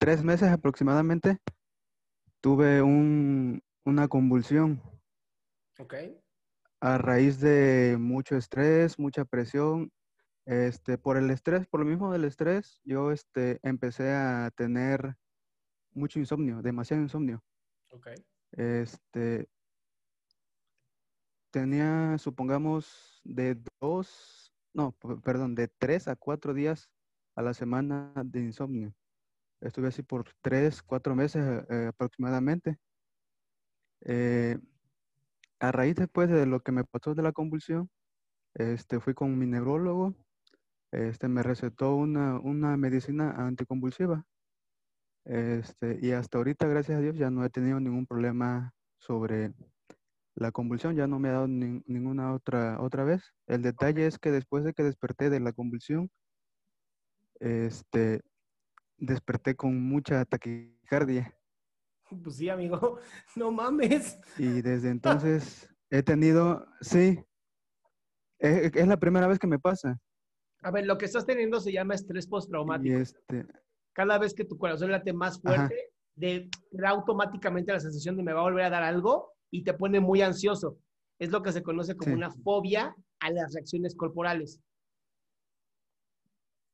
tres meses aproximadamente tuve una convulsión. Ok. A raíz de mucho estrés, mucha presión. Este, por el estrés, por lo mismo del estrés, yo este, empecé a tener mucho insomnio, demasiado insomnio. Ok. Este, tenía, supongamos, de dos, no, perdón, de tres a cuatro días a la semana de insomnio. Estuve así por tres, cuatro meses eh, aproximadamente. Eh, a raíz después de lo que me pasó de la convulsión, este, fui con mi neurólogo, este, me recetó una, una medicina anticonvulsiva. Este, y hasta ahorita, gracias a Dios, ya no he tenido ningún problema sobre la convulsión, ya no me ha dado ninguna otra, otra vez. El detalle es que después de que desperté de la convulsión, este, desperté con mucha taquicardia. Pues sí, amigo, no mames. Y desde entonces he tenido, sí, es, es, la primera vez que me pasa. A ver, lo que estás teniendo se llama estrés postraumático. Y este... Cada vez que tu corazón late más fuerte, de, da automáticamente la sensación de me va a volver a dar algo y te pone muy ansioso. Es lo que se conoce como una fobia a las reacciones corporales.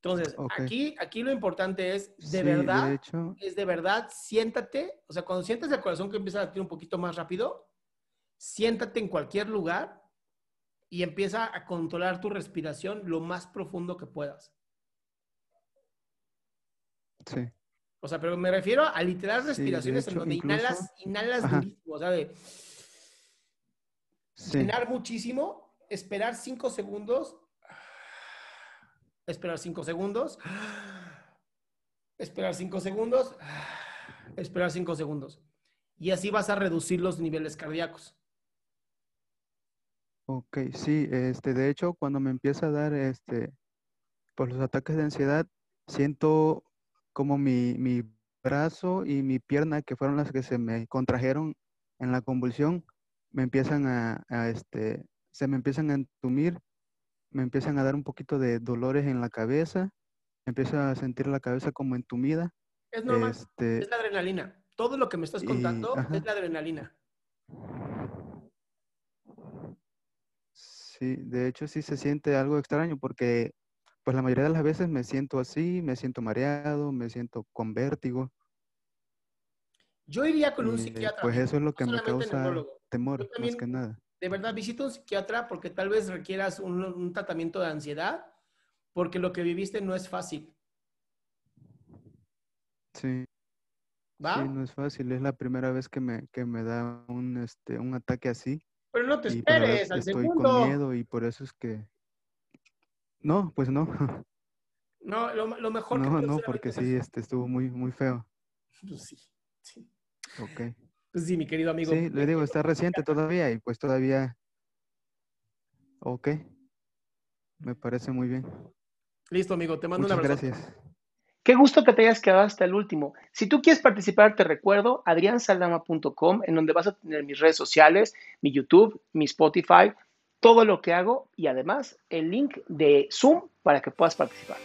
Entonces, aquí, aquí lo importante es, de verdad, es de verdad, siéntate, o sea, cuando sientas el corazón que empieza a latir un poquito más rápido, siéntate en cualquier lugar y empieza a controlar tu respiración lo más profundo que puedas. Sí. O sea, pero me refiero a literal respiraciones en donde inhalas, inhalas durísimo, o sea, de inhalar muchísimo, esperar cinco segundos esperar 5 segundos, esperar 5 segundos, esperar 5 segundos. Y así vas a reducir los niveles cardíacos. Ok, sí, este, de hecho, cuando me empieza a dar este, pues los ataques de ansiedad, siento como mi, mi brazo y mi pierna, que fueron las que se me contrajeron en la convulsión, me empiezan a, a este, se me empiezan a entumir me empiezan a dar un poquito de dolores en la cabeza, empiezo a sentir la cabeza como entumida. Es normal, este es la adrenalina. Todo lo que me estás contando es la adrenalina. Sí, de hecho sí se siente algo extraño porque pues la mayoría de las veces me siento así, me siento mareado, me siento con vértigo. Yo iría con un psiquiatra. Pues eso es lo que me causa temor, más que nada de verdad visita un psiquiatra porque tal vez requieras un, tratamiento de ansiedad porque lo que viviste no es fácil. Sí. ¿Va? Sí, no es fácil. Es la primera vez que me, que me da un, este, un ataque así. Pero no te esperes al estoy con miedo y por eso es que... No, pues no. No, lo, mejor no, No, porque sí, este, estuvo muy, muy feo. Pues sí, sí. Ok. Pues sí, mi querido amigo. Sí, le digo, está reciente todavía y pues todavía... Ok. Me parece muy bien. Listo, amigo. Te mando Muchas un abrazo. gracias. Qué gusto que te hayas quedado hasta el último. Si tú quieres participar, te recuerdo adriansaldama.com, en donde vas a tener mis redes sociales, mi YouTube, mi Spotify, todo lo que hago y además el link de Zoom para que puedas participar.